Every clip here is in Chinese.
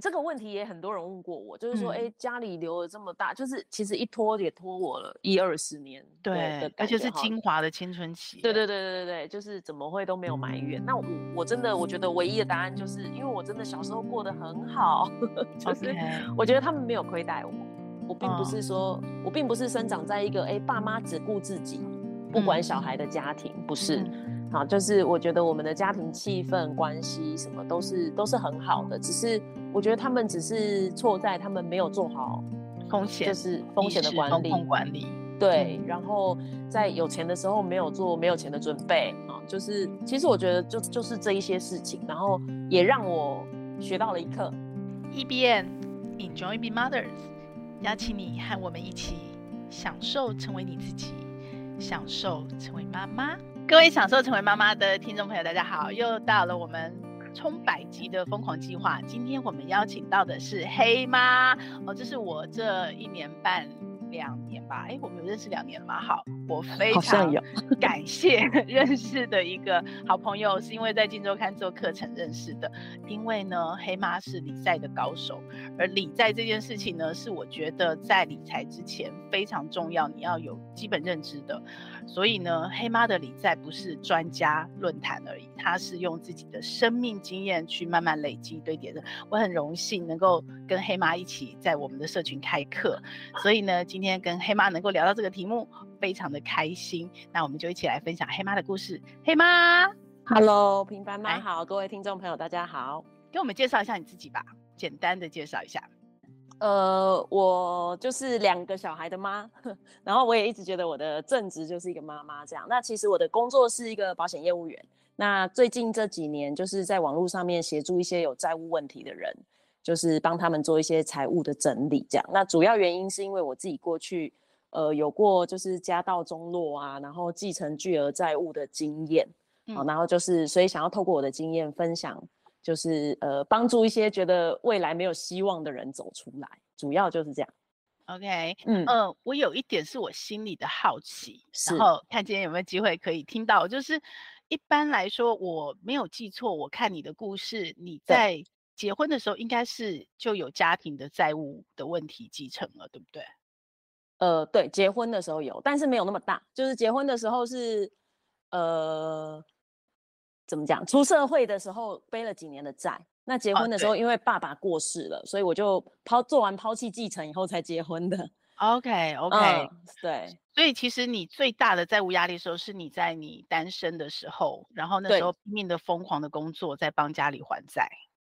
这个问题也很多人问过我，就是说，哎、家里留了这么大，就是其实一拖也拖我了一二十年，对，而且是精华的青春期。对对对对对对，就是怎么会都没有埋怨？那我我真的我觉得唯一的答案就是因为我真的小时候过得很好，就是我觉得他们没有亏待我。我并不是说、哦、我并不是生长在一个哎、欸、爸妈只顾自己不管小孩的家庭，嗯、不是。嗯好，就是我觉得我们的家庭气氛、关系什么都是都是很好的，只是我觉得他们只是错在他们没有做好风险，就是风险的管理。管理对，然后在有钱的时候没有做没有钱的准备啊，就是其实我觉得就就是这一些事情，然后也让我学到了一课。EBN Enjoy Being Mothers，邀请你和我们一起享受成为你自己，享受成为妈妈。各位享受成为妈妈的听众朋友，大家好！又到了我们冲百集的疯狂计划。今天我们邀请到的是黑妈哦，这是我这一年半两年吧，哎，我们有认识两年了吗？好，我非常 感谢认识的一个好朋友，是因为在《金周刊》做课程认识的。因为呢，黑妈是理财的高手，而理财这件事情呢，是我觉得在理财之前非常重要，你要有基本认知的。所以呢，黑妈的理财不是专家论坛而已，她是用自己的生命经验去慢慢累积堆叠的。我很荣幸能够跟黑妈一起在我们的社群开课，所以呢，今天跟黑妈能够聊到这个题目，非常的开心。那我们就一起来分享黑妈的故事。黑妈，Hello，平凡妈好，各位听众朋友大家好，给我们介绍一下你自己吧，简单的介绍一下。呃，我就是两个小孩的妈，然后我也一直觉得我的正职就是一个妈妈这样。那其实我的工作是一个保险业务员。那最近这几年就是在网络上面协助一些有债务问题的人，就是帮他们做一些财务的整理这样。那主要原因是因为我自己过去呃有过就是家道中落啊，然后继承巨额债务的经验，好、嗯，然后就是所以想要透过我的经验分享。就是呃，帮助一些觉得未来没有希望的人走出来，主要就是这样。OK，嗯呃，我有一点是我心里的好奇，然后看今天有没有机会可以听到。就是一般来说，我没有记错，我看你的故事，你在结婚的时候应该是就有家庭的债务的问题继承了，对不对？呃，对，结婚的时候有，但是没有那么大。就是结婚的时候是呃。怎么讲？出社会的时候背了几年的债，那结婚的时候因为爸爸过世了，哦、所以我就抛做完抛弃继承以后才结婚的。OK OK，、嗯、对。所以其实你最大的债务压力的时候是你在你单身的时候，然后那时候拼命的疯狂的工作在帮家里还债。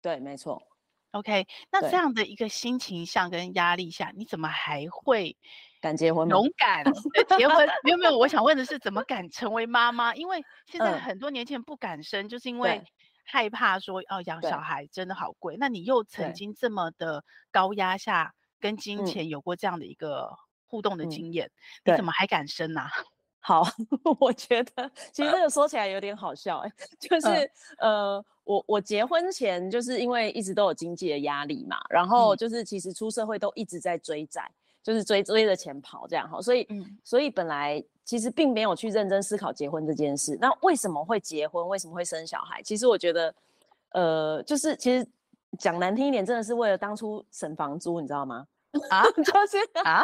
对，没错。OK，那这样的一个心情下跟压力下，你怎么还会？敢结婚吗？勇敢结婚？没有没有，我想问的是，怎么敢成为妈妈？因为现在很多年轻人不敢生，嗯、就是因为害怕说哦，养小孩真的好贵。那你又曾经这么的高压下跟金钱有过这样的一个互动的经验，嗯、你怎么还敢生呢、啊？好，我觉得其实这个说起来有点好笑、欸，就是、嗯、呃，我我结婚前就是因为一直都有经济的压力嘛，然后就是其实出社会都一直在追债。就是追追着钱跑这样哈，所以、嗯、所以本来其实并没有去认真思考结婚这件事。那为什么会结婚？为什么会生小孩？其实我觉得，呃，就是其实讲难听一点，真的是为了当初省房租，你知道吗？啊，就是啊，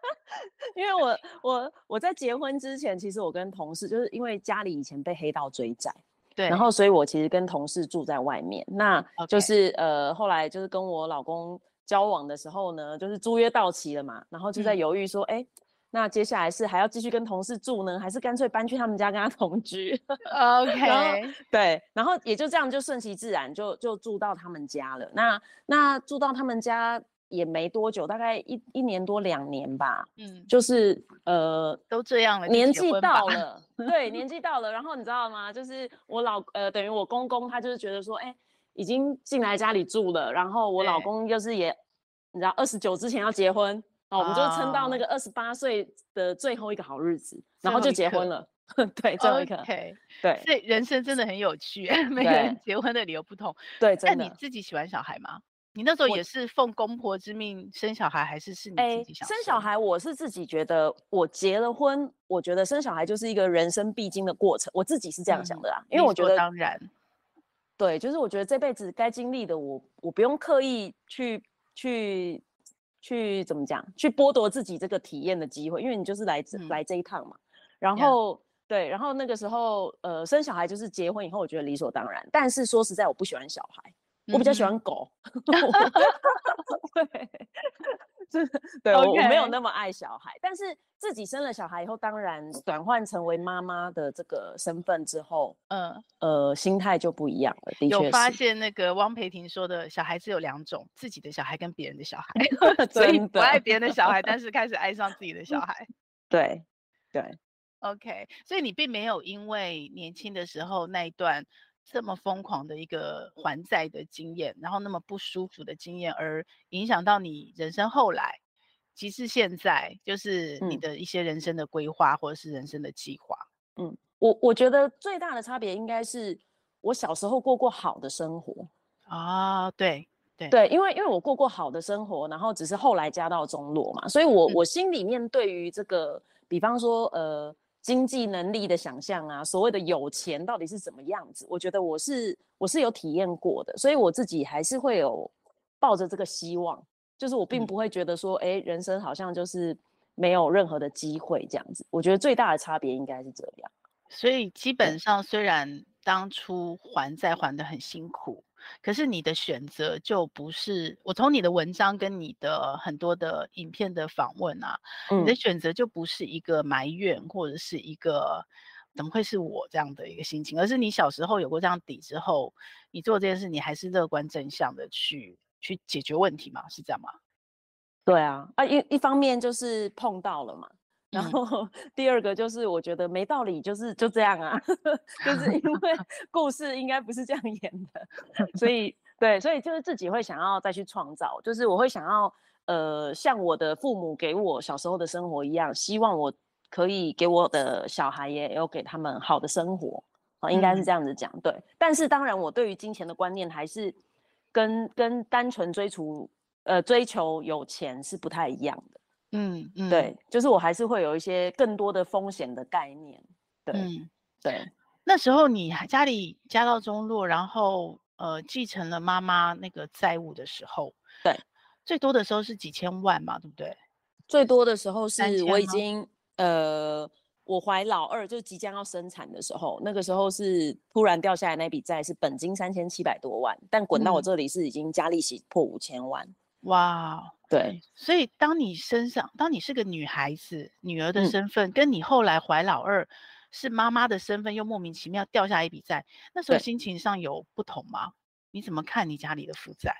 因为我我我在结婚之前，其实我跟同事就是因为家里以前被黑道追债，对，然后所以我其实跟同事住在外面，那就是.呃后来就是跟我老公。交往的时候呢，就是租约到期了嘛，然后就在犹豫说，哎、嗯，那接下来是还要继续跟同事住呢，还是干脆搬去他们家跟他同居？OK，对，然后也就这样就顺其自然就就住到他们家了。那那住到他们家也没多久，大概一一年多两年吧。嗯，就是呃都这样了，年纪到了，对，年纪到了。然后你知道吗？就是我老呃等于我公公他就是觉得说，哎。已经进来家里住了，然后我老公就是也，你知道，二十九之前要结婚，啊，我们就撑到那个二十八岁的最后一个好日子，然后就结婚了。对，最后一个。Okay. 对，所以人生真的很有趣，每个人结婚的理由不同。对，那你自己喜欢小孩吗？你那时候也是奉公婆之命生小孩，还是是你自己想生？生小孩，我是自己觉得，我结了婚，我觉得生小孩就是一个人生必经的过程，我自己是这样想的啊，嗯、因为我觉得当然。对，就是我觉得这辈子该经历的我，我我不用刻意去去去怎么讲，去剥夺自己这个体验的机会，因为你就是来这、嗯、来这一趟嘛。然后 Yeah. 对，然后那个时候呃生小孩就是结婚以后，我觉得理所当然。但是说实在，我不喜欢小孩，我比较喜欢狗。对。是，对我没有那么爱小孩，但是自己生了小孩以后，当然转换成为妈妈的这个身份之后，嗯呃，心态就不一样了。的确，有发现那个汪培婷说的小孩子有两种，自己的小孩跟别人的小孩 所以不爱别人的小孩，但是开始爱上自己的小孩。对对，OK，所以你并没有因为年轻的时候那一段。这么疯狂的一个还债的经验，然后那么不舒服的经验，而影响到你人生后来，即使现在就是你的一些人生的规划或者是人生的计划。嗯，我我觉得最大的差别应该是我小时候过过好的生活啊，对对对，因为因为我过过好的生活，然后只是后来家道中落嘛，所以我、嗯、我心里面对于这个，比方说呃。经济能力的想象啊，所谓的有钱到底是怎么样子？我觉得我是我是有体验过的，所以我自己还是会有抱着这个希望，就是我并不会觉得说，哎、嗯，人生好像就是没有任何的机会这样子。我觉得最大的差别应该是这样。所以基本上，虽然当初还债还得很辛苦。可是你的选择就不是，我从你的文章跟你的很多的影片的访问啊，嗯、你的选择就不是一个埋怨或者是一个怎么会是我这样的一个心情，而是你小时候有过这样底之后，你做这件事你还是乐观正向的去去解决问题嘛？是这样吗？对啊，啊一一方面就是碰到了嘛。然后第二个就是，我觉得没道理，就是就这样啊，就是因为 故事应该不是这样演的，所 以对，所以就是自己会想要再去创造，就是我会想要呃，像我的父母给我小时候的生活一样，希望我可以给我的小孩也有给他们好的生活啊，应该是这样子讲，嗯、对。但是当然，我对于金钱的观念还是跟跟单纯追逐呃追求有钱是不太一样的。嗯嗯，对，就是我还是会有一些更多的风险的概念。对、嗯、对，那时候你家里家道中落，然后呃继承了妈妈那个债务的时候，对，最多的时候是几千万嘛，对不对？最多的时候是我已经呃，我怀老二就即将要生产的时候，那个时候是突然掉下来那笔债是本金三千七百多万，但滚到我这里是已经加利息破五千万。嗯哇，对，所以当你身上，当你是个女孩子、女儿的身份，嗯、跟你后来怀老二是妈妈的身份，又莫名其妙掉下一笔债，那时候心情上有不同吗？你怎么看你家里的负债？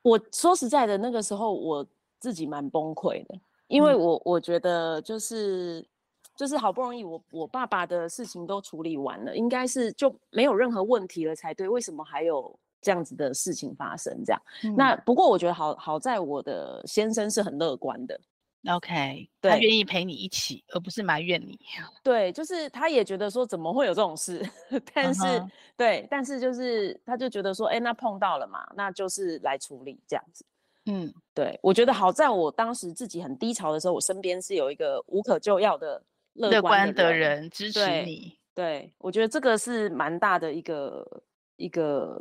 我说实在的，那个时候我自己蛮崩溃的，因为我、嗯、我觉得就是就是好不容易我我爸爸的事情都处理完了，应该是就没有任何问题了才对，为什么还有？这样子的事情发生，这样。嗯、那不过我觉得好好在我的先生是很乐观的，OK，对他愿意陪你一起，而不是埋怨你。对，就是他也觉得说怎么会有这种事，但是、uh huh. 对，但是就是他就觉得说，哎，那碰到了嘛，那就是来处理这样子。嗯，对，我觉得好在我当时自己很低潮的时候，我身边是有一个无可救药的乐观的人，支持你。对，对，我觉得这个是蛮大的一个一个。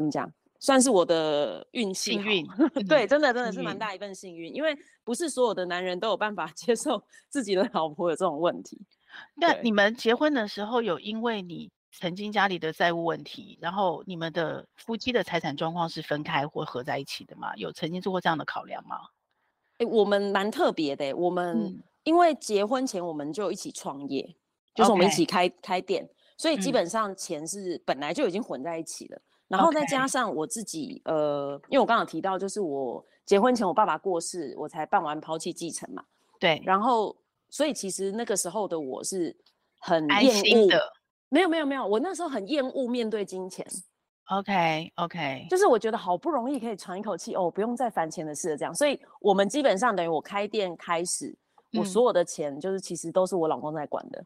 怎么讲？算是我的运气，幸 运。对，真的真的是蛮大一份幸运，因为不是所有的男人都有办法 接受自己的老婆有这种问题。那你们结婚的时候，有因为你曾经家里的债务问题，然后你们的夫妻的财产状况是分开或合在一起的吗？有曾经做过这样的考量吗？哎，我们蛮特别的。我们因为结婚前我们就一起创业，嗯、就是我们一起开.开店，所以基本上钱是本来就已经混在一起了。然后再加上我自己.呃，因为我刚刚提到，就是我结婚前我爸爸过世，我才办完抛弃继承嘛。对。然后，所以其实那个时候的我是很厌恶的。没有没有没有，我那时候很厌恶面对金钱。OK OK。就是我觉得好不容易可以喘一口气，哦，不用再烦钱的事了这样。所以我们基本上等于我开店开始，我所有的钱就是其实都是我老公在管的。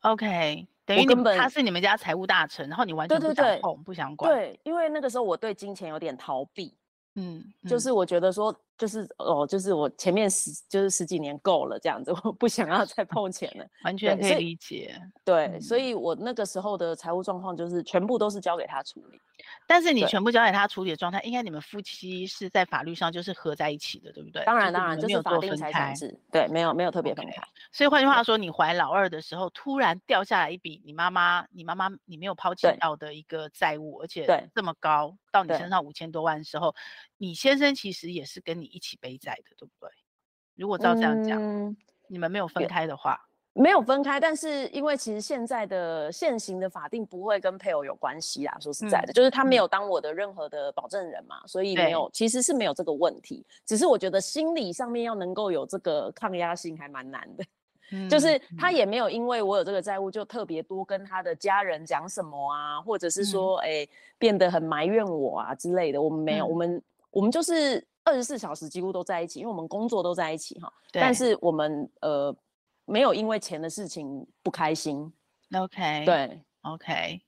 OK。等于根本他是你们家财务大臣，然后你完全不想碰，不想管。对，因为那个时候我对金钱有点逃避，嗯，就是我觉得说就是哦，就是我前面十就是十几年够了这样子，我不想要再碰钱了，完全可以理解。对，嗯、所以我那个时候的财务状况就是全部都是交给他处理。但是你全部交给他处理的状态，应该你们夫妻是在法律上就是合在一起的，对不对？当然当然，就是法定财产制，对，没有没有特别分开。Okay. 所以换句话说，你怀老二的时候，突然掉下来一笔你妈妈你妈妈你没有抛弃掉的一个债务，而且这么高到你身上五千多万的时候，你先生其实也是跟你一起背债的，对不对？如果照这样讲，嗯、你们没有分开的话。没有分开，但是因为其实现在的现行的法定不会跟配偶有关系啦。说实在的，嗯、就是他没有当我的任何的保证人嘛，嗯、所以没有，其实是没有这个问题。只是我觉得心理上面要能够有这个抗压性还蛮难的。嗯、就是他也没有因为我有这个债务就特别多跟他的家人讲什么啊，或者是说哎、嗯、变得很埋怨我啊之类的。我们没有，嗯、我们我们就是二十四小时几乎都在一起，因为我们工作都在一起哈。对但是我们呃。没有因为钱的事情不开心，OK，对，OK，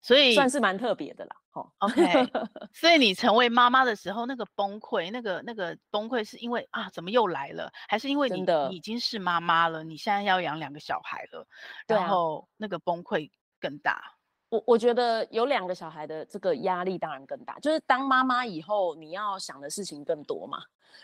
所以算是蛮特别的啦，哦，OK，所以你成为妈妈的时候，那个崩溃，那个那个崩溃是因为啊，怎么又来了？还是因为你已经是妈妈了，你现在要养两个小孩了，然后那个崩溃更大？我我觉得有两个小孩的这个压力当然更大，就是当妈妈以后，你要想的事情更多嘛。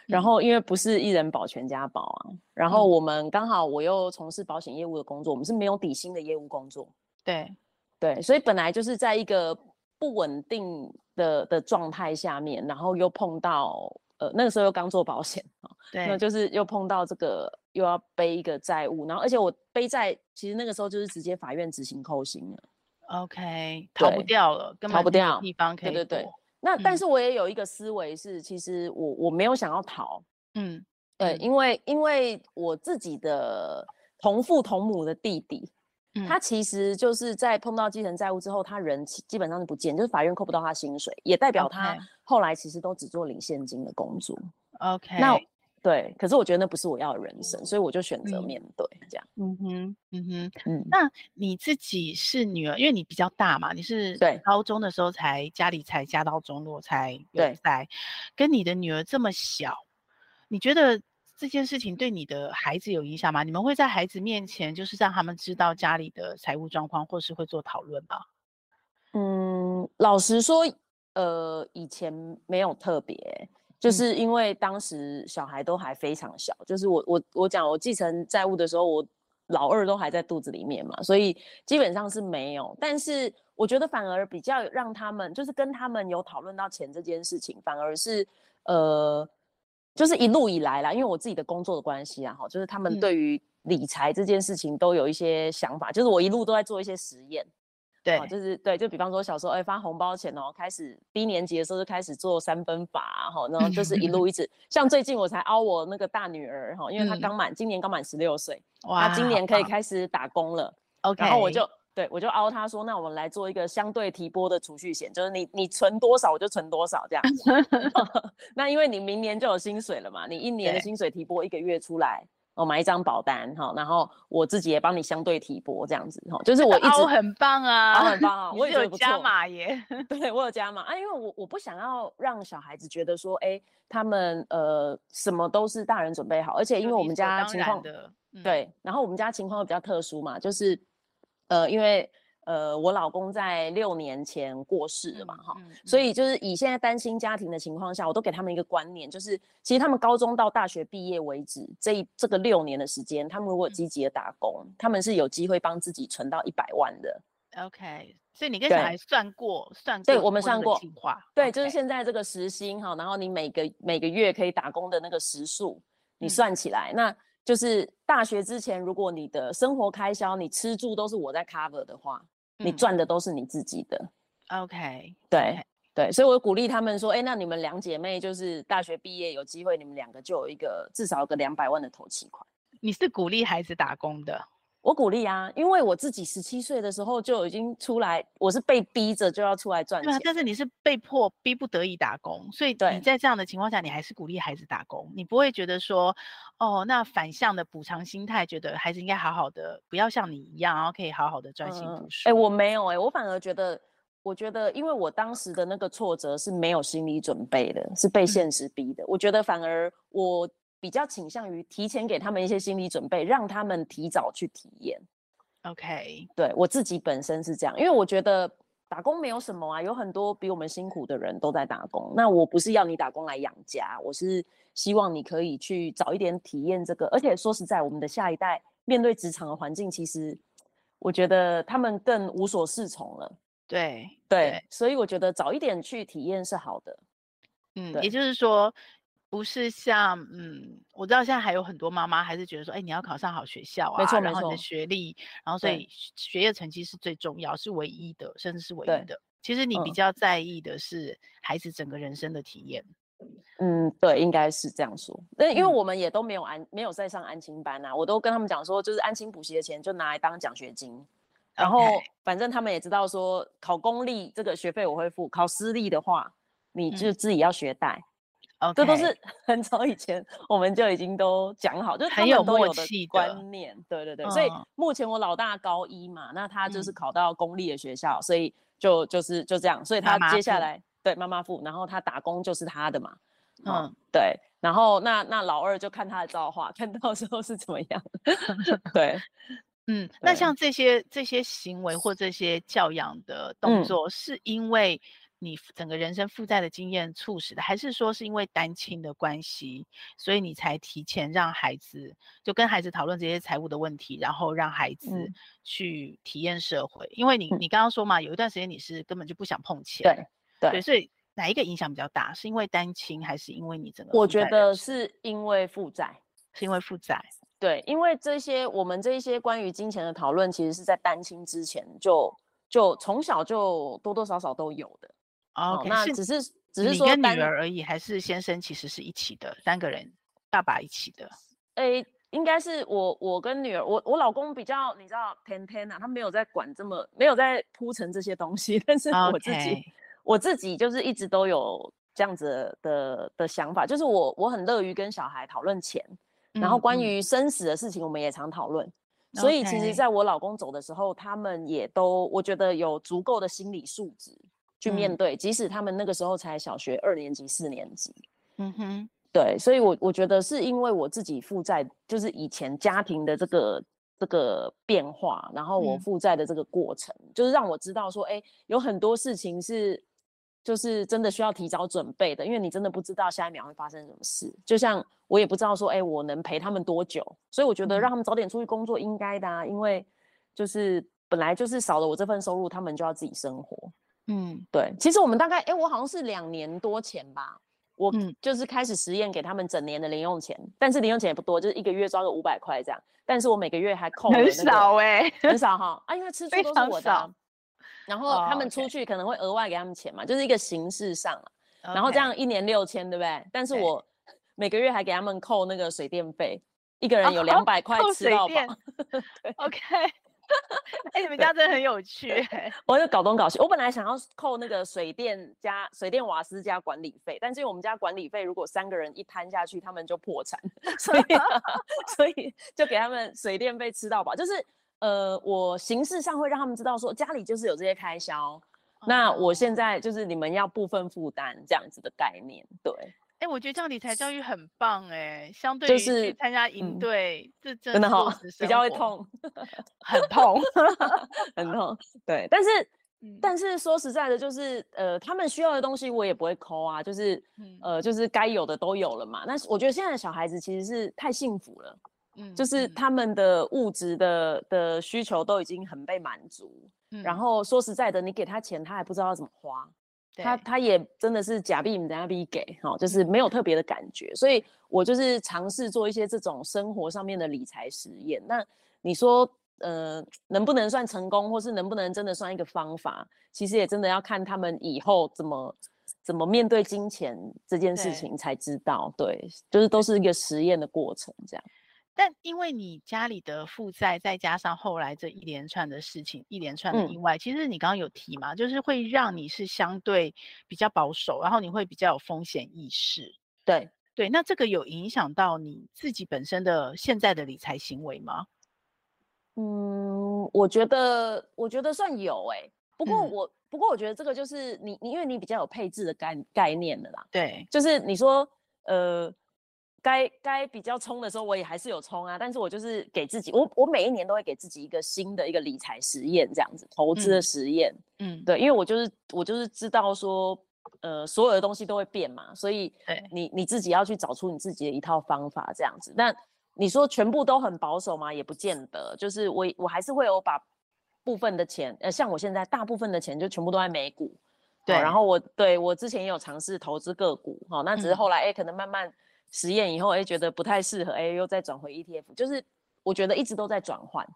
然后因为不是一人保全家保啊，然后我们刚好我又从事保险业务的工作，我们是没有底薪的业务工作。对对，所以本来就是在一个不稳定的的状态下面，然后又碰到呃那个时候又刚做保险啊，对，那就是又碰到这个又要背一个债务，然后而且我背债其实那个时候就是直接法院执行扣薪了。OK，逃不掉了，根本逃不掉地方可以对对对。那但是我也有一个思维是，其实我我没有想要逃，嗯，对，因为因为我自己的同父同母的弟弟，他其实就是在碰到继承债务之后，他人基本上是不见，就是法院扣不到他薪水，也代表他后来其实都只做领现金的工作。OK，那。对，可是我觉得那不是我要的人生，所以我就选择面对这样。嗯哼，嗯哼，嗯。那你自己是女儿，因为你比较大嘛，你是对高中的时候才家里才家道中落才有在，跟你的女儿这么小，你觉得这件事情对你的孩子有影响吗？你们会在孩子面前就是让他们知道家里的财务状况，或是会做讨论吗？嗯，老实说，呃，以前没有特别。就是因为当时小孩都还非常小，就是我我我讲我继承债务的时候，我老二都还在肚子里面嘛，所以基本上是没有。但是我觉得反而比较让他们，就是跟他们有讨论到钱这件事情，反而是呃，就是一路以来啦，因为我自己的工作的关系啊，哈，就是他们对于理财这件事情都有一些想法，就是我一路都在做一些实验。对、哦，就是对，就比方说小时候，哎，发红包钱哦，开始低年级的时候就开始做三分法，哈、哦，然后就是一路一直，像最近我才凹我那个大女儿，哈、哦，因为她刚满，嗯、今年刚满十六岁，哇，她今年可以开始打工了，OK，然后我就对我就凹她说，那我们来做一个相对提拨的储蓄险，就是你你存多少我就存多少这样子 那因为你明年就有薪水了嘛，你一年的薪水提拨一个月出来。我买一张保单哈，然后我自己也帮你相对提拨这样子哈，就是我一直很棒啊，很棒啊，我也有加码耶，对我有加码啊，因为我我不想要让小孩子觉得说，哎，他们呃什么都是大人准备好，而且因为我们家情况的，对，然后我们家情况比较特殊嘛，就是呃因为。呃，我老公在六年前过世了嘛，哈、嗯，嗯、所以就是以现在单亲家庭的情况下，我都给他们一个观念，就是其实他们高中到大学毕业为止，这这个六年的时间，他们如果积极的打工，嗯、他们是有机会帮自己存到一百万的。OK，所以你跟小孩算过，算过，对，我们算过计划，对，Okay. 就是现在这个时薪哈，然后你每个每个月可以打工的那个时数，你算起来，嗯、那就是大学之前，如果你的生活开销，你吃住都是我在 cover 的话。你赚的都是你自己的，OK，对.对，所以我鼓励他们说，哎、欸，那你们两姐妹就是大学毕业有机会，你们两个就有一个至少有个两百万的投期款。你是鼓励孩子打工的？我鼓励啊，因为我自己十七岁的时候就已经出来，我是被逼着就要出来赚钱。对啊，但是你是被迫逼不得已打工，所以你在这样的情况下，你还是鼓励孩子打工，你不会觉得说，哦，那反向的补偿心态，觉得孩子应该好好的，不要像你一样，然后可以好好的专心读书。哎、嗯欸，我没有哎、欸，我反而觉得我觉得，因为我当时的那个挫折是没有心理准备的，是被现实逼的。嗯、我觉得反而我比较倾向于提前给他们一些心理准备，让他们提早去体验。OK，对，我自己本身是这样，因为我觉得打工没有什么啊，有很多比我们辛苦的人都在打工。那我不是要你打工来养家，我是希望你可以去早一点体验这个。而且说实在，我们的下一代面对职场的环境，其实我觉得他们更无所适从了。对对，所以我觉得早一点去体验是好的。嗯，也就是说，不是像嗯，我知道现在还有很多妈妈还是觉得说，哎，你要考上好学校啊，没错，然后你的学历，然后所以学业成绩是最重要，是唯一的，甚至是唯一的。其实你比较在意的是孩子整个人生的体验。嗯，对，应该是这样说。那因为我们也都没有安，没有在上安亲班啊，我都跟他们讲说，就是安亲补习的钱就拿来当奖学金。然后反正他们也知道说，考公立这个学费我会付，考私立的话，你就自己要学贷。这都是 很早以前我们就已经都讲好，就是很有默契的观念。对对对、嗯，所以目前我老大高一嘛，那他就是考到公立的学校，嗯、所以就就是就这样，所以他接下来对妈妈付，然后他打工就是他的嘛。嗯，嗯对，然后那那老二就看他的造化，看到时候是怎么样。对。嗯，那像这些这些行为或这些教养的动作，是因为你整个人生负债的经验促使的，嗯，还是说是因为单亲的关系，所以你才提前让孩子就跟孩子讨论这些财务的问题，然后让孩子去体验社会？嗯，因为你你刚刚说嘛，有一段时间你是根本就不想碰钱，对对，对，所以哪一个影响比较大？是因为单亲，还是因为你整个？我觉得是因为负债，是因为负债。对，因为这些我们这些关于金钱的讨论，其实是在单亲之前就就从小就多多少少都有的。哦，那只是只是说你跟女儿而已，还是先生其实是一起的，三个人，爸爸一起的。诶，应该是我我跟女儿，我我老公比较你知道天天啊，他没有在管这么没有在铺陈这些东西，但是我自己、okay. 我自己就是一直都有这样子的的，的想法，就是我我很乐于跟小孩讨论钱。然后关于生死的事情，我们也常讨论。所以其实，在我老公走的时候，他们也都我觉得有足够的心理素质去面对，嗯，即使他们那个时候才小学二年级、四年级。嗯哼，对，所以我我觉得是因为我自己负债，就是以前家庭的这个这个变化，然后我负债的这个过程，嗯，就是让我知道说，哎，有很多事情是。就是真的需要提早准备的，因为你真的不知道下一秒会发生什么事。就像我也不知道说，哎、欸，我能陪他们多久，所以我觉得让他们早点出去工作应该的啊，因为就是本来就是少了我这份收入，他们就要自己生活。嗯，对。其实我们大概，哎、欸，我好像是两年多前吧，我就是开始实验给他们整年的零用钱，但是零用钱也不多，就是一个月抓个五百块这样。但是我每个月还 扣、那个、很少哎、欸，很 少哈啊，因为吃住都是我的。然后他们出去可能会额外给他们钱嘛，oh. 就是一个形式上，okay. 然后这样一年六千，对不对？但是我每个月还给他们扣那个水电费，一个人有两 百块吃到饱。OK，哎，你们家真的很有趣哎！我就搞东搞西，我本来想要扣那个水电加水电瓦斯加管理费，但是我们家管理费如果三个人一摊下去，他们就破产，所以 所以就给他们水电费吃到饱，就是。呃，我形式上会让他们知道说家里就是有这些开销，oh. 那我现在就是你们要部分负担这样子的概念，对。哎、欸，我觉得这样理财教育很棒哎、欸，相对于去参加营队，这、就是嗯、真的好、哦，比较会痛，很痛，很痛。对，但是、嗯、但是说实在的，就是呃，他们需要的东西我也不会抠啊，就是、嗯、呃，就是该有的都有了嘛。那我觉得现在的小孩子其实是太幸福了。就是他们的物质的的需求都已经很被满足，嗯，然后说实在的，你给他钱，他还不知道要怎么花，他他也真的是假币等下币给，哈，就是没有特别的感觉，所以我就是尝试做一些这种生活上面的理财实验。那你说，呃，能不能算成功，或是能不能真的算一个方法？其实也真的要看他们以后怎么怎么面对金钱这件事情才知道，对，对，就是都是一个实验的过程，这样。但因为你家里的负债，再加上后来这一连串的事情，一连串的意外，嗯、其实你刚刚有提嘛，就是会让你是相对比较保守，然后你会比较有风险意识。对对，那这个有影响到你自己本身的现在的理财行为吗？嗯，我觉得我觉得算有哎、欸，不过我、嗯、不过我觉得这个就是你你因为你比较有配置的概概念的啦，对，就是你说呃。该该比较冲的时候，我也还是有冲啊。但是我就是给自己，我我每一年都会给自己一个新的一个理财实验，这样子投资的实验。嗯，对，因为我就是我就是知道说，呃，所有的东西都会变嘛，所以你你自己要去找出你自己的一套方法，这样子。但你说全部都很保守吗？也不见得。就是我我还是会有把部分的钱，呃，像我现在大部分的钱就全部都在美股。对，然后我对我之前也有尝试投资个股，好，那只是后来哎，可能慢慢。实验以后，哎，觉得不太适合，哎，又再转回 ETF，就是我觉得一直都在转换。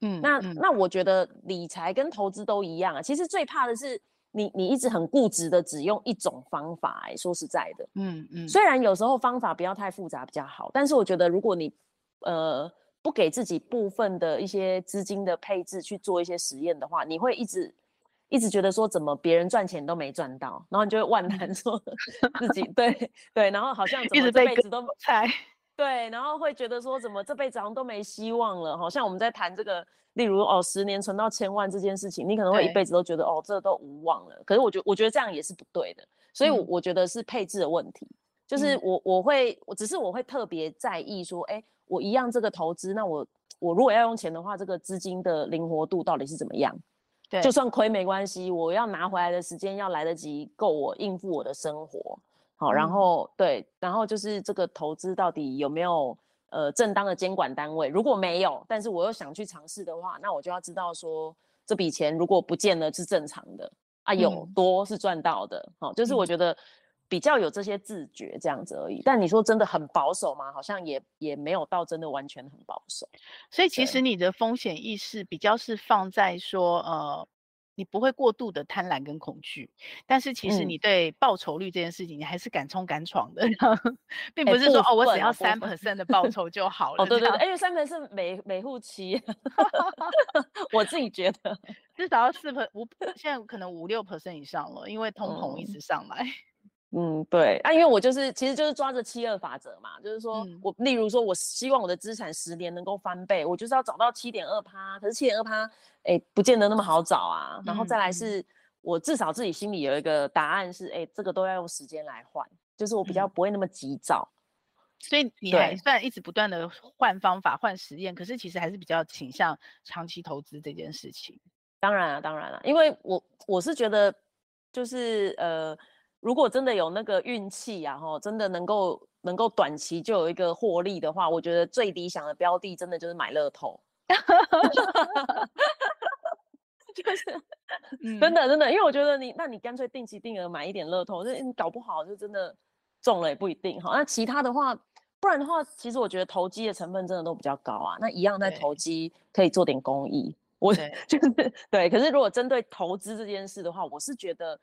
嗯，那嗯那我觉得理财跟投资都一样啊。其实最怕的是你你一直很固执的只用一种方法，哎，说实在的，嗯嗯。虽然有时候方法不要太复杂比较好，但是我觉得如果你呃不给自己部分的一些资金的配置去做一些实验的话，你会一直。一直觉得说怎么别人赚钱都没赚到，然后你就会 万谈说 自己对对，然后好像怎么这辈子都猜对，然后会觉得说怎么这辈子好像都没希望了。好像我们在谈这个，例如哦十年存到千万这件事情，你可能会一辈子都觉得哦这都无望了。可是我觉我觉得这样也是不对的，所以我我觉得是配置的问题，就是我我会我只是我会特别在意说，哎，我一样这个投资，那我我如果要用钱的话，这个资金的灵活度到底是怎么样？对。就算亏没关系，我要拿回来的时间要来得及够我应付我的生活，好，然后、嗯、对，然后就是这个投资到底有没有呃正当的监管单位？如果没有，但是我又想去尝试的话，那我就要知道说这笔钱如果不见了是正常的啊，有多是赚到的，好、嗯，就是我觉得。比较有这些自觉这样子而已，但你说真的很保守吗？好像也也没有到真的完全很保守。所以其实你的风险意识比较是放在说，呃，你不会过度的贪婪跟恐惧，但是其实你对报酬率这件事情，你还是敢冲敢闯的，嗯、并不是说、欸、哦，我只要三 percent 的报 酬就好了。哦，对对对，因为三 percent 是每每户期，我自己觉得至少要四 per 五，现在可能五六 percent 以上了，因为通膨一直上来。嗯嗯，对啊，因为我就是，其实就是抓着七二法则嘛，就是说、嗯、我，例如说，我希望我的资产十年能够翻倍，我就是要找到七点二趴，可是七点二趴，哎，不见得那么好找啊。然后再来是，嗯、我至少自己心里有一个答案是，哎，这个都要用时间来换，就是我比较不会那么急躁。嗯、所以你还算一直不断的换方法、换实验，可是其实还是比较倾向长期投资这件事情。当然啊，当然了，因为我我是觉得，就是呃。如果真的有那个运气啊，哈，真的能够能够短期就有一个获利的话，我觉得最理想的标的真的就是买乐透，就是、嗯、真的真的，因为我觉得你，那你干脆定期定额买一点乐透，就你搞不好就真的中了也不一定哈。那其他的话，不然的话，其实我觉得投机的成分真的都比较高啊。那一样在投机可以做点公益，我 就是对。可是如果针对投资这件事的话，我是觉得。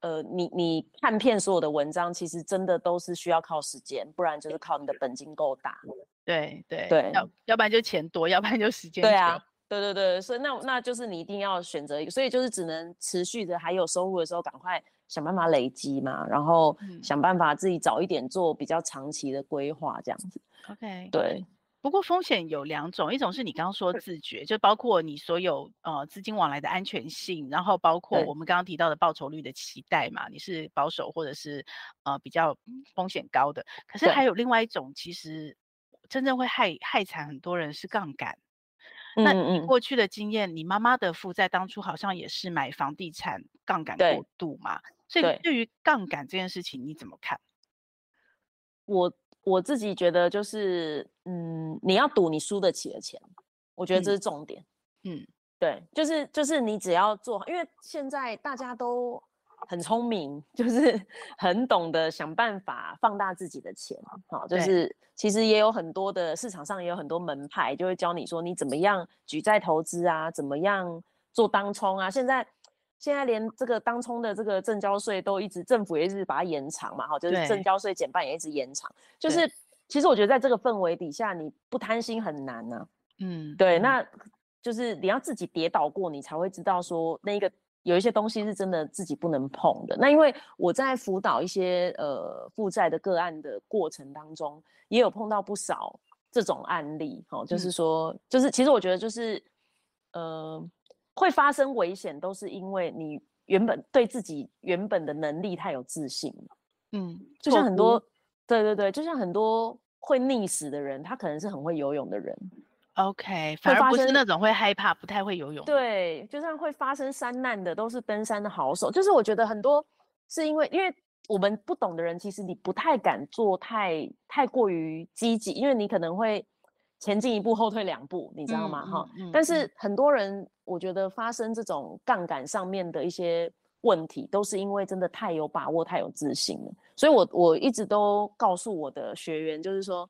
呃，你你看片所有的文章，其实真的都是需要靠时间，不然就是靠你的本金够大。对对对，要要不然就钱多，要不然就时间。对啊，对对对，所以那那就是你一定要选择一个，所以就是只能持续的还有收入的时候，赶快想办法累积嘛，然后想办法自己早一点做比较长期的规划，这样子。OK，对。不过风险有两种，一种是你刚刚说自觉，就包括你所有呃资金往来的安全性，然后包括我们刚刚提到的报酬率的期待嘛，你是保守或者是呃比较风险高的。可是还有另外一种，其实真正会害害惨很多人是杠杆。那你过去的经验，你妈妈的负债当初好像也是买房地产杠杆过度嘛？所以对于杠杆这件事情你怎么看？我。我自己觉得就是，嗯，你要赌你输得起的钱，我觉得这是重点。嗯，对，就是就是你只要做，因为现在大家都很聪明，就是 很懂得想办法放大自己的钱。好，就是其实也有很多的市场上也有很多门派，就会教你说你怎么样举债投资啊，怎么样做当冲啊。现在。现在连这个当冲的这个证交税都一直政府也一直把它延长嘛，哈，就是证交税减半也一直延长。就是其实我觉得在这个氛围底下，你不贪心很难呐、啊。嗯，对，那就是你要自己跌倒过，你才会知道说那个有一些东西是真的自己不能碰的。那因为我在辅导一些呃负债的个案的过程当中，也有碰到不少这种案例，哈，就是说，就是其实我觉得就是呃。会发生危险，都是因为你原本对自己原本的能力太有自信了。嗯，就像很多，对对对，就像很多会溺死的人，他可能是很会游泳的人。OK，反而不是那种会害怕、不太会游泳。对，就像会发生山难的，都是登山的好手。就是我觉得很多是因为，因为我们不懂的人，其实你不太敢做太太过于积极，因为你可能会前进一步，后退两步，你知道吗？哈、嗯嗯嗯。但是很多人，我觉得发生这种杠杆上面的一些问题，都是因为真的太有把握、太有自信了。所以我我一直都告诉我的学员，就是说。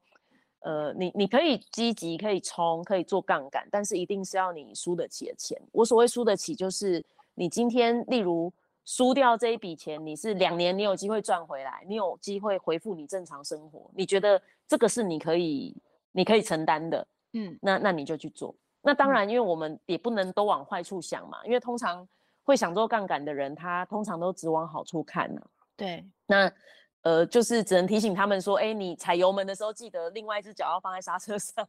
呃，你你可以积极，可以冲，可以做杠杆，但是一定是要你输得起的钱。我所谓输得起，就是你今天例如输掉这一笔钱，你是两年你有机会赚回来，你有机会回复你正常生活，你觉得这个是你可以你可以承担的，嗯，那那你就去做。那当然，因为我们也不能都往坏处想嘛，因为通常会想做杠杆的人，他通常都只往好处看呢。对，那。呃，就是只能提醒他们说，哎、欸，你踩油门的时候，记得另外一只脚要放在刹车上。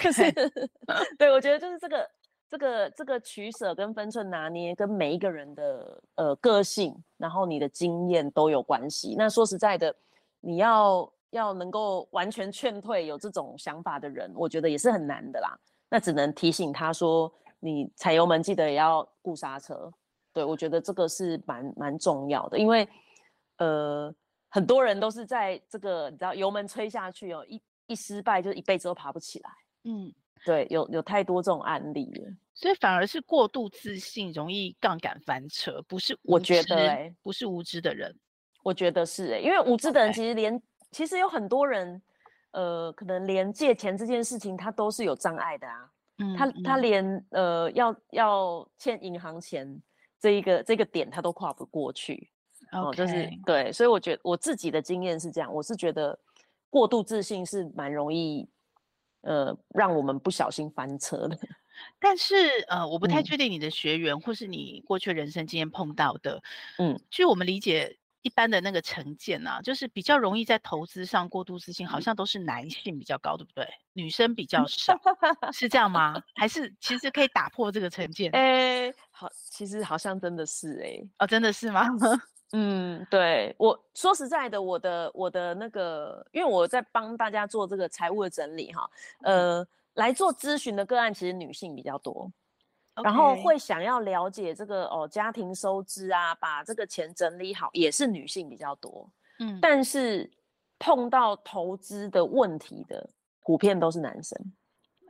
就是，对，我觉得就是这个这个这个取舍跟分寸拿捏，跟每一个人的呃个性，然后你的经验都有关系。那说实在的，你要要能够完全劝退有这种想法的人，我觉得也是很难的啦。那只能提醒他说，你踩油门记得也要顾刹车。对，我觉得这个是蛮蛮重要的，因为呃。很多人都是在这个，你知道油门吹下去哦，一一失败就一辈子都爬不起来。嗯，对，有有太多这种案例了，所以反而是过度自信容易杠杆翻车，不是？我觉得哎、欸，不是无知的人，我觉得是哎、欸，因为无知的人其实连.其实有很多人，呃，可能连借钱这件事情他都是有障碍的啊。嗯，他他连呃要要欠银行钱这一个这个点他都跨不过去。哦，就是.对，所以我觉得我自己的经验是这样，我是觉得过度自信是蛮容易，呃，让我们不小心翻车的。但是呃，我不太确定你的学员、嗯、或是你过去人生经验碰到的，嗯，据我们理解，一般的那个成见啊，就是比较容易在投资上过度自信，好像都是男性比较高，对不对？女生比较少，是这样吗？还是其实可以打破这个成见？哎、欸，好，其实好像真的是哎、欸，哦，真的是吗？嗯，对，我说实在的，我的我的那个，因为我在帮大家做这个财务的整理哈，呃，来做咨询的个案其实女性比较多.然后会想要了解这个哦家庭收支啊，把这个钱整理好，也是女性比较多，嗯，但是碰到投资的问题的，普遍都是男生。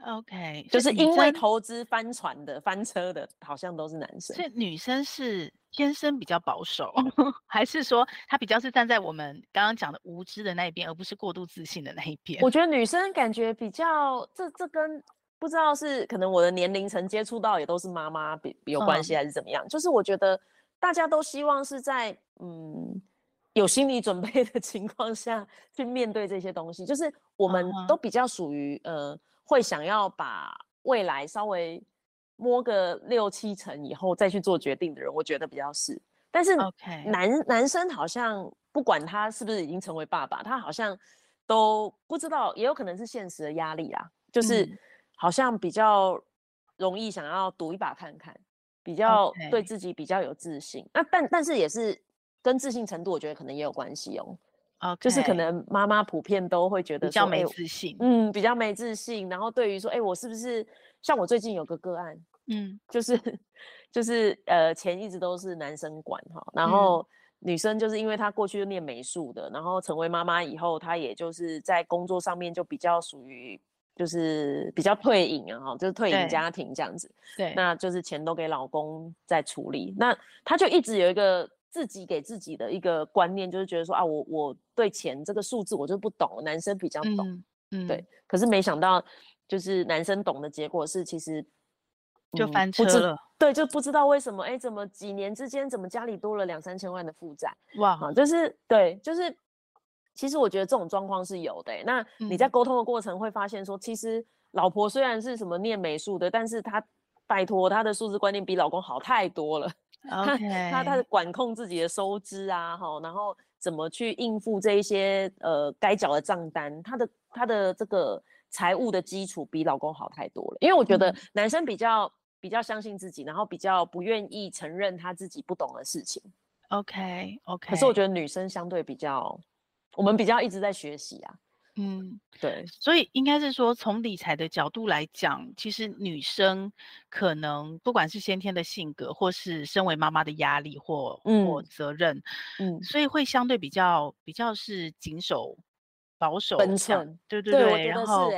OK，就是因为投资翻船的、翻车的，好像都是男生。所以女生是天生比较保守，还是说她比较是站在我们刚刚讲的无知的那一边，而不是过度自信的那一边？我觉得女生感觉比较，这这跟不知道是可能我的年龄层接触到也都是妈妈比有关系，还是怎么样？嗯、就是我觉得大家都希望是在嗯有心理准备的 情况下去面对这些东西，就是我们都比较属于、嗯、呃。会想要把未来稍微摸个六七成以后再去做决定的人，我觉得比较是。但是男 Okay. 男生好像不管他是不是已经成为爸爸，他好像都不知道，也有可能是现实的压力啊，就是好像比较容易想要赌一把看看，比较对自己比较有自信。那.但但是也是跟自信程度，我觉得可能也有关系哦。Okay, 就是可能妈妈普遍都会觉得比较没自信，嗯，比较没自信。然后对于说，哎、欸，我是不是像我最近有个个案，嗯，就是 就是呃，钱一直都是男生管哈，然后女生就是因为她过去就念美术的，然后成为妈妈以后，她也就是在工作上面就比较属于就是比较退隐啊，哈，就是退隐家庭这样子，对，那就是钱都给老公在处理，那她就一直有一个。自己给自己的一个观念就是觉得说啊，我我对钱这个数字我就不懂，男生比较懂，嗯，嗯对。可是没想到，就是男生懂的结果是，其实、嗯、就翻车了。对，就不知道为什么，哎，怎么几年之间，怎么家里多了两三千万的负债？哇，啊，就是对，就是其实我觉得这种状况是有的。那你在沟通的过程会发现说，嗯、其实老婆虽然是什么念美术的，但是她拜托她的数字观念比老公好太多了。Okay. 他他的管控自己的收支啊，哈，然后怎么去应付这一些呃该缴的账单，她的她的这个财务的基础比老公好太多了。因为我觉得男生比较比较相信自己，然后比较不愿意承认他自己不懂的事情。OK OK。可是我觉得女生相对比较，我们比较一直在学习啊。嗯，对。所以应该是说，从理财的角度来讲，其实女生可能不管是先天的性格，或是身为妈妈的压力或、嗯、或责任，嗯，所以会相对比较比较是谨守、保守、分寸。对对对，对然后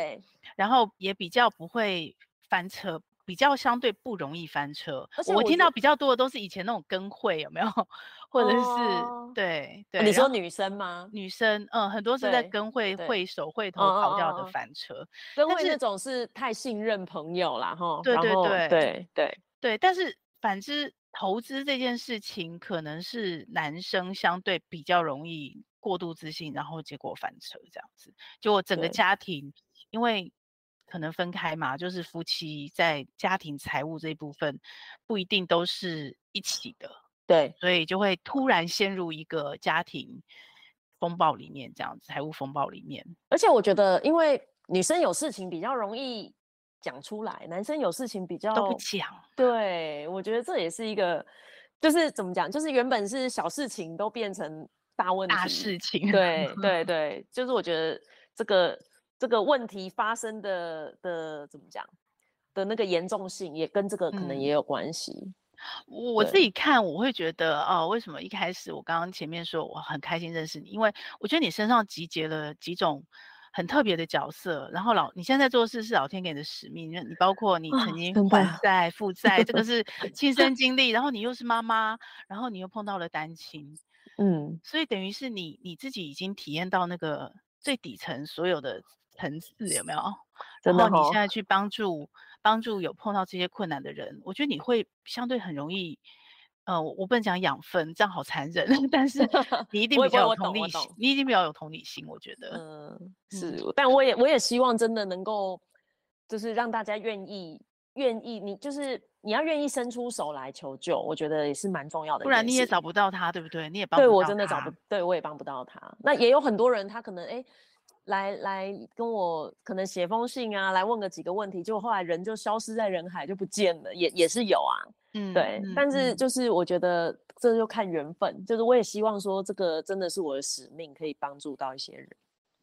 然后也比较不会翻车。比较相对不容易翻车，而且我，我听到比较多的都是以前那种跟会有没有，或者是、哦、对对，你说女生吗？女生嗯，很多是在跟会会手会。头跑掉的翻车，跟会那种是太信任朋友啦哈，对对对对对对，对，但是反之投资这件事情可能是男生相对比较容易过度自信，然后结果翻车这样子，就我整个家庭因为。可能分开嘛，就是夫妻在家庭财务这一部分不一定都是一起的，对，所以就会突然陷入一个家庭风暴里面，这样子财务风暴里面。而且我觉得，因为女生有事情比较容易讲出来，男生有事情比较都不讲。对，我觉得这也是一个，就是怎么讲，就是原本是小事情都变成大问题，大事情。对对对，就是我觉得这个。这个问题发生的的怎么讲的那个严重性，也跟这个可能也有关系。嗯、我自己看，我会觉得哦，为什么一开始我刚刚前面说我很开心认识你？因为我觉得你身上集结了几种很特别的角色。然后老你现在做事是老天给你的使命，你包括你曾经还债负债，这个是 亲身经历。然后你又是妈妈，然后你又碰到了单亲，嗯，所以等于是你你自己已经体验到那个最底层所有的。层次有没有？然后你现在去帮助帮助有碰到这些困难的人，我觉得你会相对很容易。呃，我不能讲养分，这样好残忍。但是 你一定比较有同理心，你一定比较有同理心。我觉得，嗯，是。但我也我也希望真的能够，就是让大家愿意愿意，你就是你要愿意伸出手来求救，我觉得也是蛮重要的。不然你也找不到他，对不对？你也帮不到他。对，我真的找不，对我也帮不到他。那也有很多人，他可能哎。来来跟我可能写封信啊，来问个几个问题，结果后来人就消失在人海，就不见了，也也是有啊，嗯，对，嗯、但是就是我觉得这就看缘分，嗯、就是我也希望说这个真的是我的使命，可以帮助到一些人。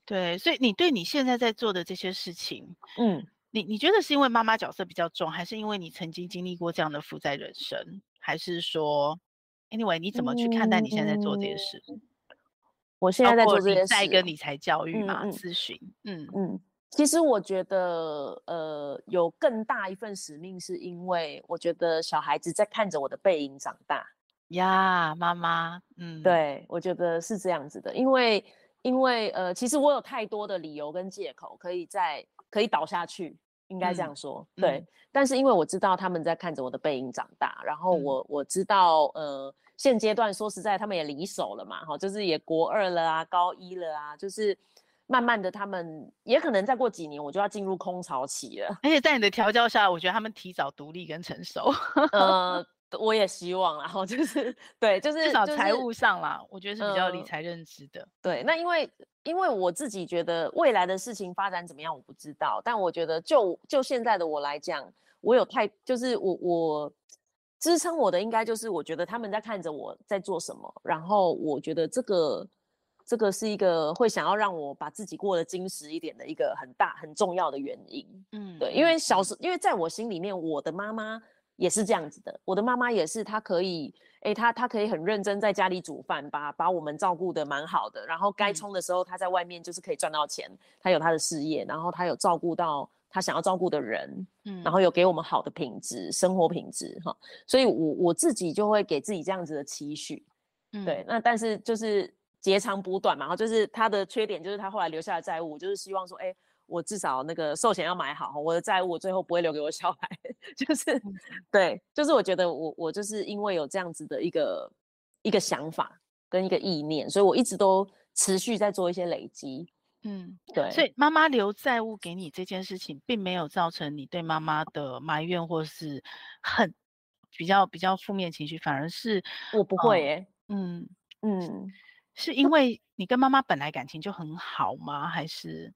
对，所以你对你现在在做的这些事情，嗯，你你觉得是因为妈妈角色比较重，还是因为你曾经经历过这样的负债人生，还是说，anyway，你怎么去看待你现在在做这些事？嗯我现在在做这些事，在一个理财教育嘛，咨询，嗯。嗯，其实我觉得，呃，有更大一份使命，是因为我觉得小孩子在看着我的背影长大。呀，妈妈，嗯，对，我觉得是这样子的，因为因为呃，其实我有太多的理由跟借口可以在可以倒下去，应该这样说，嗯、对，嗯、但是因为我知道他们在看着我的背影长大，然后我、嗯、我知道，呃。现阶段说实在，他们也离手了嘛，哈，就是也国二了啊，高一了啊，就是慢慢的，他们也可能再过几年，我就要进入空巢期了。而且在你的调教下，我觉得他们提早独立跟成熟。呃，我也希望，然 后就是对，就是至少财务上啦，就是、我觉得是比较理财认知的、呃。对，那因为因为我自己觉得未来的事情发展怎么样，我不知道，但我觉得就就现在的我来讲，我有太就是我我。支撑我的应该就是我觉得他们在看着我在做什么，然后我觉得这个这个是一个会想要让我把自己过得精实一点的一个很大很重要的原因。嗯，对，因为小时因为在我心里面，我的妈妈也是这样子的，我的妈妈也是，她可以，诶，她她可以很认真在家里煮饭，把把我们照顾得蛮好的，然后该冲的时候，她在外面就是可以赚到钱，她有她的事业，然后她有照顾到。她想要照顾的人，嗯，然后有给我们好的品质，生活品质，哈，所以我我自己就会给自己这样子的期许，嗯，对，那但是就是截长补短嘛，然后就是他的缺点就是他后来留下的债务，就是希望说，哎，我至少那个寿险要买好，我的债务我最后不会留给我小孩，就是，嗯、对，就是我觉得我我就是因为有这样子的一个一个想法跟一个意念，所以我一直都持续在做一些累积。嗯，对，所以妈妈留债务给你这件事情，并没有造成你对妈妈的埋怨或是很比较比较负面情绪，反而是我不会耶、欸，嗯嗯，是因为你跟妈妈本来感情就很好吗？还是？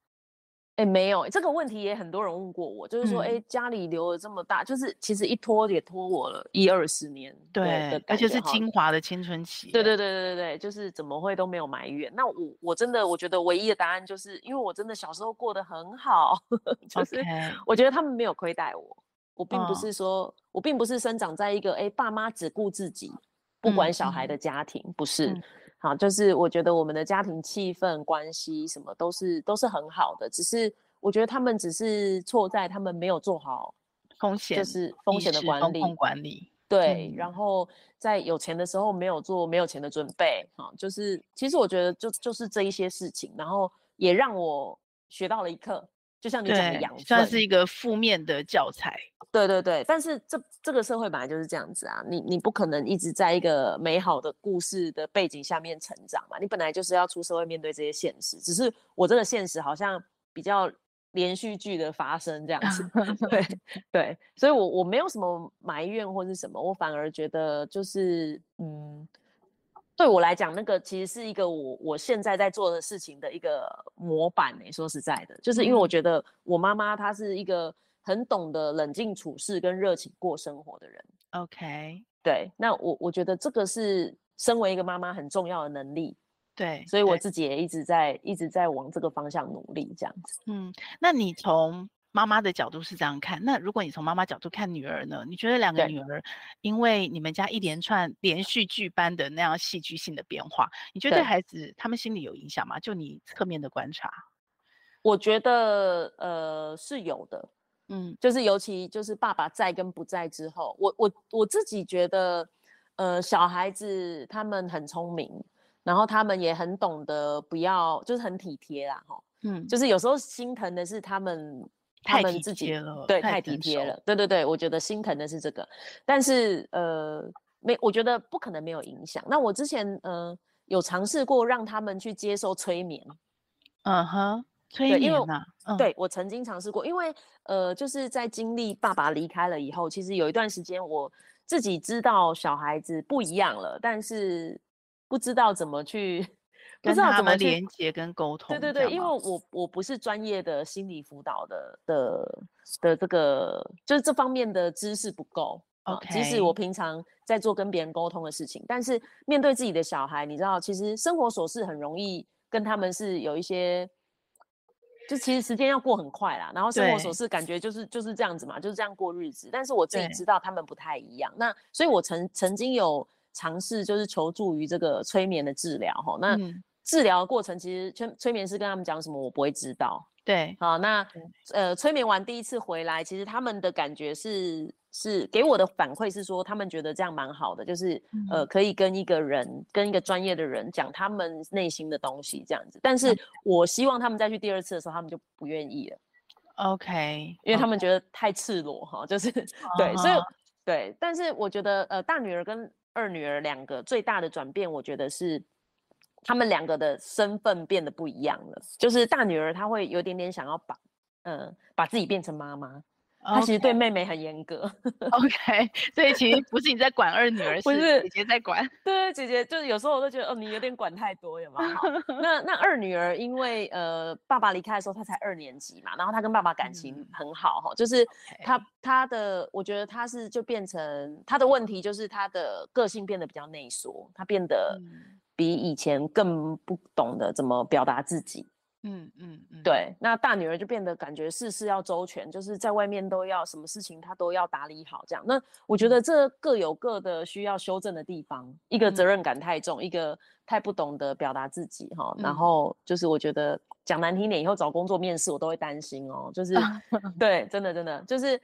哎，没有，这个问题也很多人问过我，就是说，哎、嗯，家里留了这么大，就是其实一拖也拖我了一二十年，对，而且是精华的青春期，对对对对对对，就是怎么会都没有埋怨？那我我真的我觉得唯一的答案就是因为我真的小时候过得很好，就是我觉得他们没有亏待我，我并不是说、哦、我并不是生长在一个哎爸妈只顾自己不管小孩的家庭，嗯、不是。嗯好，就是我觉得我们的家庭气氛、关系什么都是都是很好的，只是我觉得他们只是错在他们没有做好风险，就是风险的管理。管理对、嗯，然后在有钱的时候没有做没有钱的准备。好，就是其实我觉得就就是这一些事情，然后也让我学到了一课。就像你讲的养分，算是一个负面的教材。对对对，但是这这个社会本来就是这样子啊，你你不可能一直在一个美好的故事的背景下面成长嘛，你本来就是要出社会面对这些现实。只是我这个现实好像比较连续剧的发生这样子，对对，所以我我没有什么埋怨或是什么，我反而觉得就是嗯。对我来讲，那个其实是一个我我现在在做的事情的一个模板呢。说实在的，就是因为我觉得我妈妈她是一个很懂得冷静处事跟热情过生活的人。OK，对，那我我觉得这个是身为一个妈妈很重要的能力。对，所以我自己也一直在一直在往这个方向努力，这样子。嗯，那你从妈妈的角度是这样看，那如果你从妈妈角度看女儿呢？你觉得两个女儿，因为你们家一连串连续剧般的那样戏剧性的变化，你觉得对孩子他们心里有影响吗？就你侧面的观察，我觉得呃是有的，嗯，就是尤其就是爸爸在跟不在之后，我我我自己觉得，呃，小孩子他们很聪明，然后他们也很懂得不要，就是很体贴啦，哈，嗯，就是有时候心疼的是他们。他们自己了，对，太体贴了，对对对，我觉得心疼的是这个，但是呃，没，我觉得不可能没有影响。那我之前呃有尝试过让他们去接受催眠，嗯哼，催眠啊，嗯、对，我曾经尝试过，因为呃就是在经历爸爸离开了以后，其实有一段时间我自己知道小孩子不一样了，但是不知道怎么去。不知道怎么连接跟沟通。对对对，因为我我不是专业的心理辅导的的的这个，就是这方面的知识不够。OK，即使我平常在做跟别人沟通的事情，但是面对自己的小孩，你知道，其实生活琐事很容易跟他们是有一些，就其实时间要过很快啦。然后生活琐事感觉就是就是这样子嘛，就是这样过日子。但是我自己知道他们不太一样。那所以我曾曾经有尝试，就是求助于这个催眠的治疗哈。那、嗯治疗的过程其实催催眠师跟他们讲什么，我不会知道。对，好，那呃，催眠完第一次回来，其实他们的感觉是是给我的反馈是说，他们觉得这样蛮好的，就是、嗯、呃，可以跟一个人跟一个专业的人讲他们内心的东西这样子。但是我希望他们再去第二次的时候，他们就不愿意了。OK，因为他们觉得太赤裸哈，就是对，所以对。但是我觉得呃，大女儿跟二女儿两个最大的转变，我觉得是。他们两个的身份变得不一样了，就是大女儿她会有点点想要把，嗯，把自己变成妈妈，她其实对妹妹很严格。OK，所以其实不是你在管二女儿，是姐姐在管。对，姐姐就是有时候我都觉得哦，你有点管太多，有吗？那那二女儿因为呃爸爸离开的时候她才二年级嘛，然后她跟爸爸感情很好哈、嗯，就是她她的我觉得她是就变成她的问题就是她的个性变得比较内缩，她变得。嗯比以前更不懂得怎么表达自己，嗯嗯嗯，对。那大女儿就变得感觉事事要周全，就是在外面都要什么事情她都要打理好这样。那我觉得这各有各的需要修正的地方，嗯、一个责任感太重，嗯、一个太不懂得表达自己哈、嗯。然后就是我觉得讲难听点，以后找工作面试我都会担心哦。就是 对，真的真的就是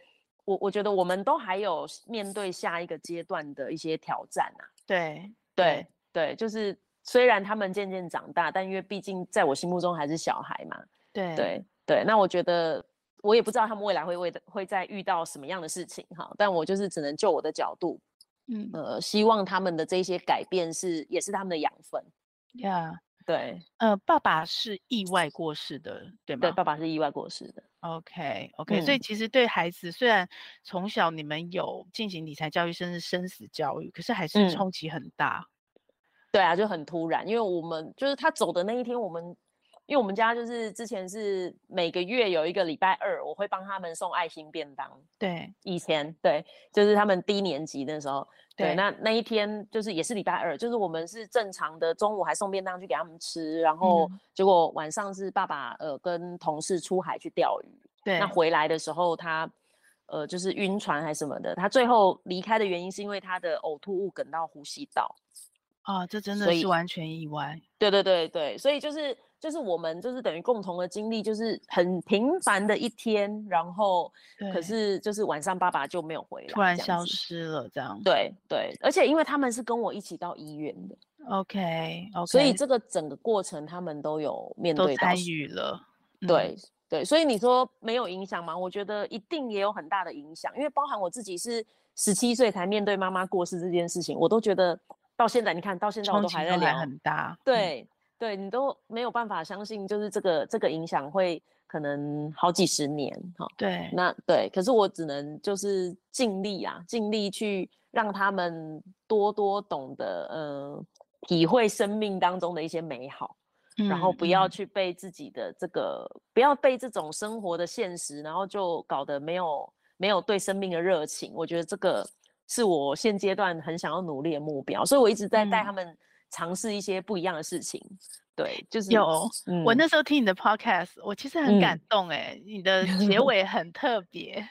我我觉得我们都还有面对下一个阶段的一些挑战啊。对对对，就是。虽然他们渐渐长大，但因为毕竟在我心目中还是小孩嘛。对对对，那我觉得我也不知道他们未来会为的会再遇到什么样的事情哈，但我就是只能就我的角度，嗯呃，希望他们的这些改变是也是他们的养分。呀、yeah.，对，呃，爸爸是意外过世的，对吗？对，爸爸是意外过世的。OK OK，、嗯、所以其实对孩子，虽然从小你们有进行理财教育，甚至生死教育，可是还是冲击很大。嗯对啊，就很突然，因为我们就是他走的那一天，我们因为我们家就是之前是每个月有一个礼拜二，我会帮他们送爱心便当。对，以前对，就是他们低年级那时候，对，对那那一天就是也是礼拜二，就是我们是正常的中午还送便当去给他们吃，然后结果晚上是爸爸呃跟同事出海去钓鱼，对，那回来的时候他呃就是晕船还是什么的，他最后离开的原因是因为他的呕吐物梗到呼吸道。啊，这真的是完全意外。对对对对，所以就是。就是我们就是等于共同的经历，就是很平凡的一天，然后可是就是晚上爸爸就没有回来，突然消失了这样。对对，而且因为他们是跟我一起到医院的，OK OK，所以这个整个过程他们都有面对到，参与了。对、嗯、对，所以你说没有影响吗？我觉得一定也有很大的影响，因为包含我自己是十七岁才面对妈妈过世这件事情，我都觉得到现在你看到现在我都还在聊很大，对。嗯对你都没有办法相信，就是这个这个影响会可能好几十年哈。对，那对，可是我只能就是尽力啊，尽力去让他们多多懂得，呃，体会生命当中的一些美好，嗯、然后不要去被自己的这个、嗯，不要被这种生活的现实，然后就搞得没有没有对生命的热情。我觉得这个是我现阶段很想要努力的目标，所以我一直在带他们、嗯。尝试一些不一样的事情，对，就是有、嗯。我那时候听你的 podcast，我其实很感动哎、欸嗯，你的结 尾很特别。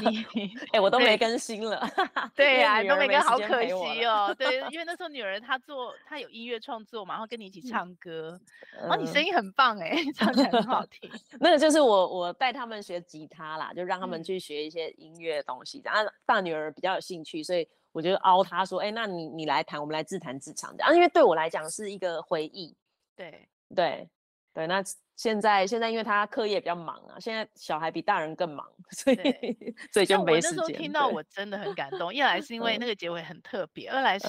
你 哎、欸，我都没更新了。对呀、啊，都没更，好可惜哦。对，因为那时候女儿她做，她有音乐创作嘛，然后跟你一起唱歌。然后你声音很棒哎、欸，唱起来很好听。那个就是我，我带他们学吉他啦，就让他们去学一些音乐的东西。然后大女儿比较有兴趣，所以。我就凹她说，哎、欸，那你你来弹，我们来自弹自唱的啊，因为对我来讲是一个回忆。对对对，那。现在现在因为他课业比较忙啊，现在小孩比大人更忙，所以所以就没时间。我那时候听到我真的很感动，一来是因为那个结尾很特别，二来是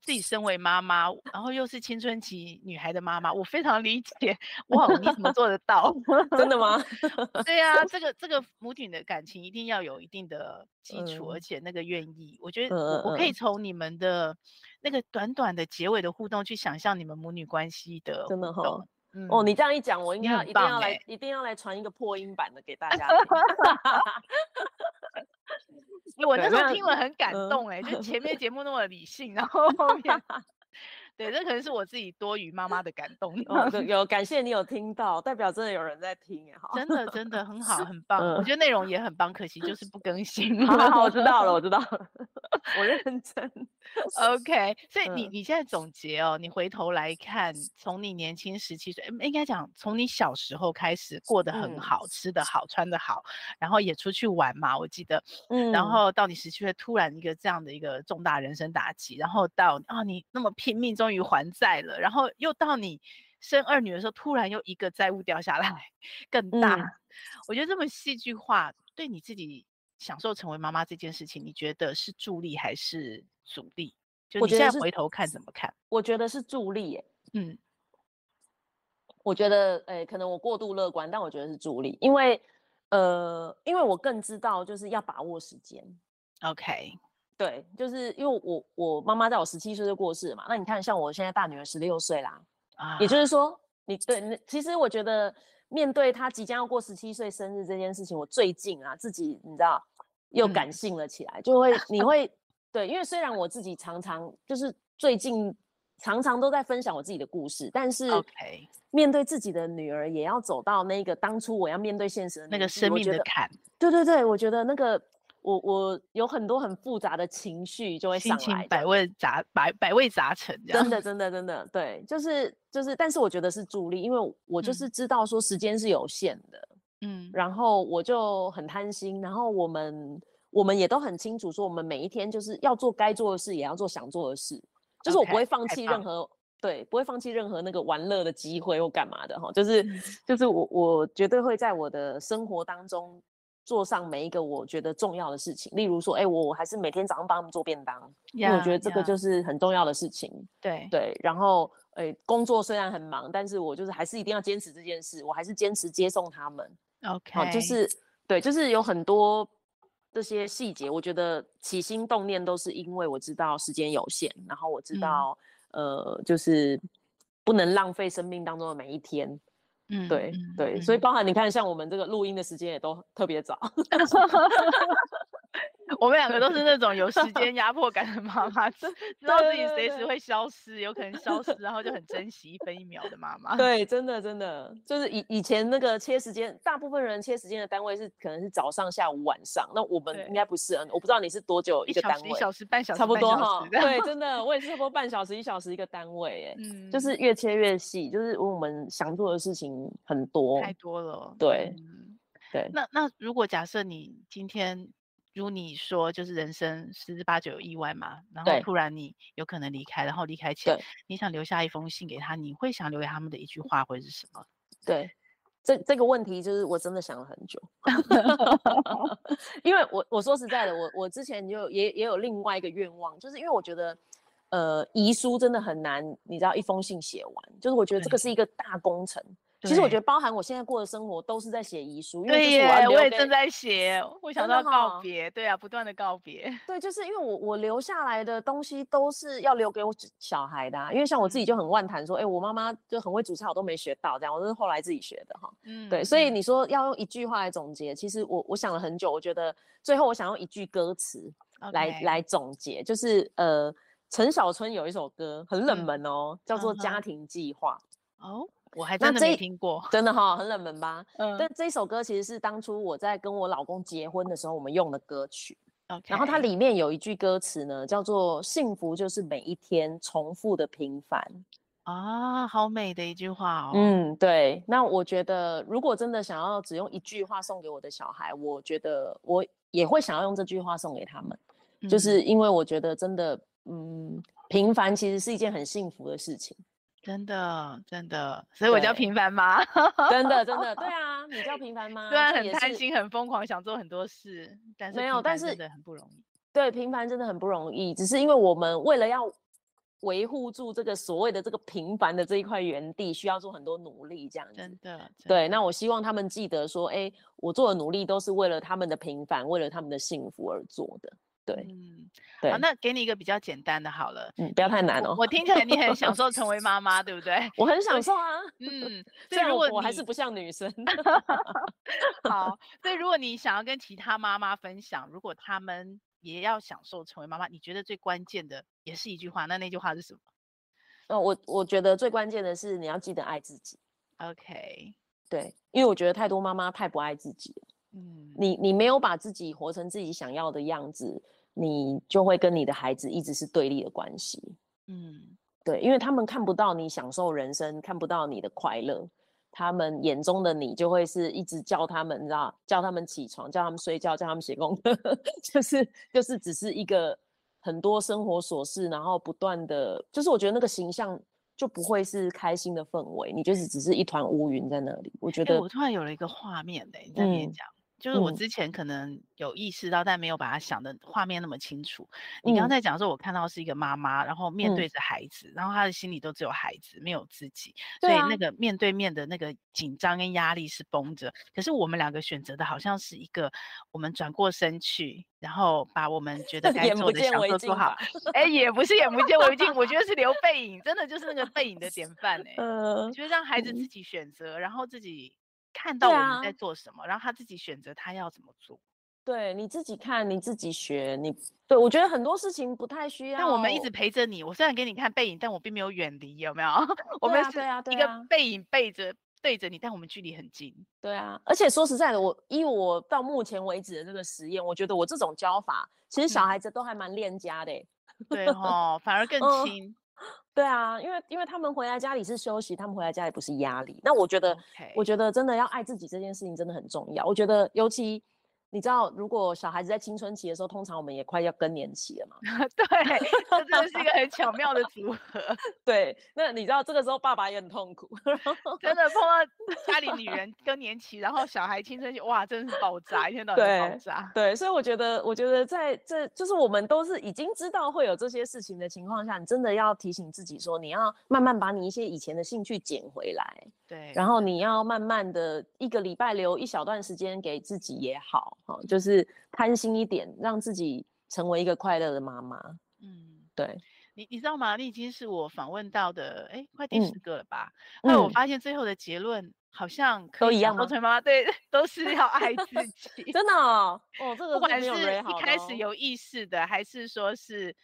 自己身为妈妈，嗯，然后又是青春期女孩的妈妈，我非常理解。哇，你怎么做得到？真的吗？对，啊，这个这个母女的感情一定要有一定的基础，嗯，而且那个愿意，我觉得我，我可以从你们的那个短短的结尾的互动去想象你们母女关系的。真的哈。嗯、哦，你这样一讲，我应该要一定要来，一定要来传一个破音版的给大家。我那时候听了很感动哎、欸，就前面节目那么理性，然后后面。对，这可能是我自己多于妈妈的感动。哦、有感谢你有听到，代表真的有人在听耶，真的真的很好，很 棒、嗯。我觉得内容也很棒，可惜就是不更新。好，好，好，我知道了，我知道了，我认真。OK，所以你你现在总结哦，你回头来看，从你年轻十七岁，应该讲从你小时候开始过得很好，嗯、吃得好，穿得好，然后也出去玩嘛，我记得。嗯。然后到你十七岁，突然一个这样的一个重大人生打击，然后到啊、哦，你那么拼命中。终于还债了，然后又到你生二女的时候，突然又一个债务掉下来，更大。嗯、我觉得这么戏剧化，对你自己享受成为妈妈这件事情，你觉得是助力还是阻力？就你现在回头看怎么看？我觉得是助力耶。嗯，我觉得，哎、欸，可能我过度乐观，但我觉得是助力，因为，呃，因为我更知道就是要把握时间。OK。对，就是因为我我妈妈在我十七岁就过世了嘛，那你看像我现在大女儿十六岁啦，啊，也就是说你对，其实我觉得面对她即将要过十七岁生日这件事情，我最近啊自己你知道又感性了起来，嗯、就会你会对，因为虽然我自己常常就是最近常常都在分享我自己的故事，但是面对自己的女儿也要走到那个当初我要面对现实的那个生命的坎，对对对，我觉得那个。我我有很多很复杂的情绪就会上来，百味杂百百味杂陈，真的真的真的对，就是就是，但是我觉得是助力，因为我就是知道说时间是有限的，嗯，然后我就很贪心，然后我们我们也都很清楚说，我们每一天就是要做该做的事，也要做想做的事，就是我不会放弃任何，对，不会放弃任何那个玩乐的机会或干嘛的哈，就是就是我我绝对会在我的生活当中。做上每一个我觉得重要的事情，例如说，哎、欸，我我还是每天早上帮他们做便当，因为我觉得这个就是很重要的事情。对对，然后，哎、欸，工作虽然很忙，但是我就是还是一定要坚持这件事，我还是坚持接送他们。OK，好，就是对，就是有很多这些细节，我觉得起心动念都是因为我知道时间有限，然后我知道，嗯、呃，就是不能浪费生命当中的每一天。嗯，对对，所以包含你看，像我们这个录音的时间也都特别早。我们两个都是那种有时间 压迫感的妈妈，知道自己随时会消失，有可能消失，然后就很珍惜一分一秒的妈妈。对，真的真的，就是以以前那个切时间，大部分人切时间的单位是可能是早上、下午、晚上，那我们应该不是，我不知道你是多久一个单位，一小时、半小时，差不多哈。对，真的，我也是差不多半小时、一小时一个单位，哎，嗯，就是越切越细，就是我们想做的事情很多，太多了。对，对。那那如果假设你今天。如你说，就是人生十之八九有意外嘛，然后突然你有可能离开，然后离开前你想留下一封信给他，你会想留给他们的一句话会是什么？对，这这个问题就是我真的想了很久 因为我我说实在的，我我之前就也也有另外一个愿望，就是因为我觉得，呃，遗书真的很难，你知道，一封信写完，就是我觉得这个是一个大工程。其实我觉得，包含我现在过的生活，都是在写遗书。对耶，我也正在写，我想到告别。对啊，不断的告别。对，就是因为我我留下来的东西都是要留给我小孩的啊。因为像我自己就很万谈说，哎，我妈妈就很会煮菜，我都没学到，这样我都是后来自己学的哈。嗯，对，所以你说要用一句话来总结，其实我我想了很久，我觉得最后我想用一句歌词来来总结，就是呃，陈小春有一首歌很冷门哦，叫做《家庭计划》哦。我还真的没听过，真的哈、哦，很冷门吧？嗯，但这首歌其实是当初我在跟我老公结婚的时候我们用的歌曲。Okay. 然后它里面有一句歌词呢，叫做“幸福就是每一天重复的平凡”。啊，好美的一句话哦。嗯，对。那我觉得，如果真的想要只用一句话送给我的小孩，我觉得我也会想要用这句话送给他们，嗯、就是因为我觉得真的，嗯，平凡其实是一件很幸福的事情。真的，真的，所以我叫平凡妈。真的，真的，对啊，你叫平凡妈。虽然很贪心、很疯狂，想做很多事，但是没有，但是真的很不容易。对，平凡真的很不容易，只是因为我们为了要维护住这个所谓的这个平凡的这一块园地，需要做很多努力，这样子。真的，真的。对，那我希望他们记得说，哎，我做的努力都是为了他们的平凡，为了他们的幸福而做的。对，嗯，对，好，那给你一个比较简单的，好了，嗯，不要太难哦。我听起来你很享受 成为妈妈，对不对？我很享受啊，嗯，所以如果我还是不像女生。好，所以如果你想要跟其他妈妈分享，如果他们也要享受成为妈妈，你觉得最关键的也是一句话，那那句话是什么？呃，我我觉得最关键的是你要记得爱自己。OK，对，因为我觉得太多妈妈太不爱自己了。嗯，你你没有把自己活成自己想要的样子。你就会跟你的孩子一直是对立的关系，嗯，对，因为他们看不到你享受人生，看不到你的快乐，他们眼中的你就会是一直叫他们，你知道，叫他们起床，叫他们睡觉，叫他们写功课，就是就是只是一个很多生活琐事，然后不断的，就是我觉得那个形象就不会是开心的氛围，你就是只是一团乌云在那里。我觉得、欸、我突然有了一个画面嘞、欸，你在那边讲。嗯就是我之前可能有意识到，嗯、但没有把它想的画面那么清楚。你刚才讲说，我看到是一个妈妈，然后面对着孩子，嗯、然后她的心里都只有孩子，没有自己，所以那个面对面的那个紧张跟压力是绷着。可是我们两个选择的好像是一个，我们转过身去，然后把我们觉得 该做的想做做好。哎，也不是眼不见为净，我觉得是留背影，真的就是那个背影的典范 哎。嗯，就是让孩子自己选择，然后自己。看到我们在做什么，啊、然后他自己选择他要怎么做。对，你自己看，你自己学，你对我觉得很多事情不太需要。但我们一直陪着你，我虽然给你看背影，但我并没有远离，有没有？我们是一个背影背着对着你，但我们距离很近。对啊，而且说实在的，我以我到目前为止的这个实验，我觉得我这种教法，其实小孩子都还蛮恋家的。对哦，反而更 亲。嗯对啊，因为因为他们回来家里是休息，他们回来家里不是压力。那我觉得.我觉得真的要爱自己这件事情真的很重要。我觉得尤其。你知道，如果小孩子在青春期的时候，通常我们也快要更年期了嘛？对，这真的是一个很巧妙的组合。对，那你知道这个时候爸爸也很痛苦，真的碰到家里女人更年期，然后小孩青春期，哇，真的是爆炸，一天到晚爆炸。对，所以我觉得，我觉得在这就是我们都是已经知道会有这些事情的情况下，你真的要提醒自己说，你要慢慢把你一些以前的兴趣捡回来。对，然后你要慢慢的一个礼拜留一小段时间给自己也好。好，就是贪心一点，让自己成为一个快乐的妈妈。嗯，对，你你知道吗？你已经是我访问到的，哎，快第十个了吧？那、嗯、我发现最后的结论好像都一样吗？成为妈妈对，都是要爱自 己。真的哦，哦，这个不管是一开始有意识的，还是说是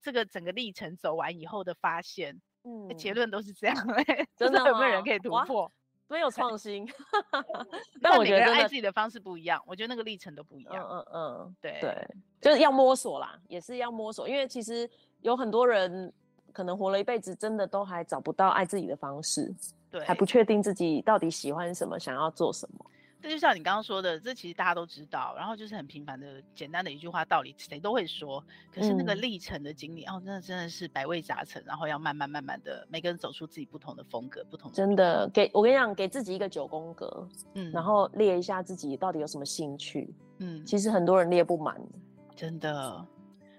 这个整个历程走完以后的发现，嗯，结论都是这样哎，真的有没有人可以突破？没有创新，但我觉得爱自己的方式不一样。我觉得那个历程都不一样。嗯嗯嗯，对对，就是要摸索啦，也是要摸索。因为其实有很多人可能活了一辈子，真的都还找不到爱自己的方式，对，还不确定自己到底喜欢什么，想要做什么。这就像你刚刚说的，这其实大家都知道，然后就是很平凡的、简单的一句话道理，谁都会说。可是那个历程的经历，嗯、哦，真的真的是百味杂陈，然后要慢慢慢慢的，每个人走出自己不同的风格，不同的。真的，给我跟你讲，给自己一个九宫格，嗯，然后列一下自己到底有什么兴趣，嗯，其实很多人列不满，真的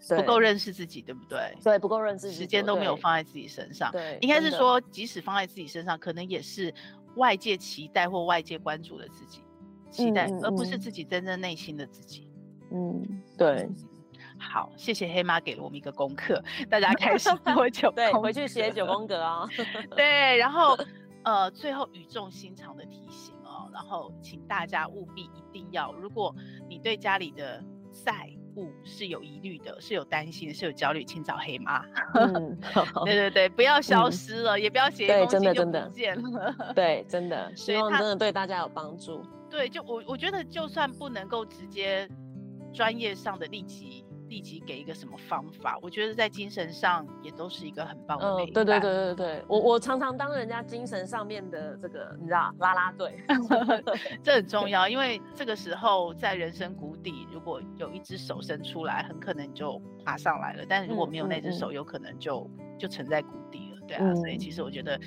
不够认识自己，对不对？对，不够认识自己，时间都没有放在自己身上。对，应该是说，即使放在自己身上，可能也是外界期待或外界关注的自己。期待，而不是自己真正内心的自己。嗯，对。好，谢谢黑妈给了我们一个功课，大家开始做九 对，回去写九宫格啊。对，然后呃，最后语重心长的提醒哦，然后请大家务必一定要，如果你对家里的债务是有疑虑的，是有担心的，是有焦虑，请找黑妈。嗯，对对对，不要消失了，嗯、也不要写一封信就不见了。对，真的，希望真的对大家有帮助。对，就我我觉得，就算不能够直接专业上的立即立即给一个什么方法，我觉得在精神上也都是一个很棒的。嗯，对对对对对，我我常常当人家精神上面的这个，你知道，拉拉队，这很重要，因为这个时候在人生谷底，如果有一只手伸出来，很可能就爬上来了；但如果没有那只手，有可能就就沉在谷底了。对啊，所以其实我觉得。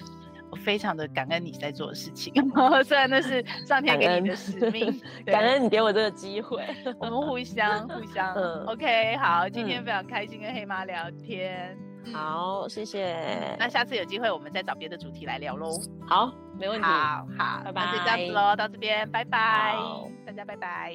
非常的感恩你在做的事情，虽然那是上天给你的使命，感恩，你给我这个机会，我们互相互 相。嗯，OK，好，今天非常开心跟黑妈聊天，好，谢谢。那下次有机会我们再找别的主题来聊喽。好，没问题。好，好，拜拜。那就这样子喽，到这边，拜拜，大家拜拜。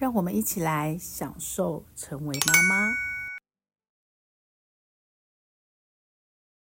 让我们一起来享受成为妈妈。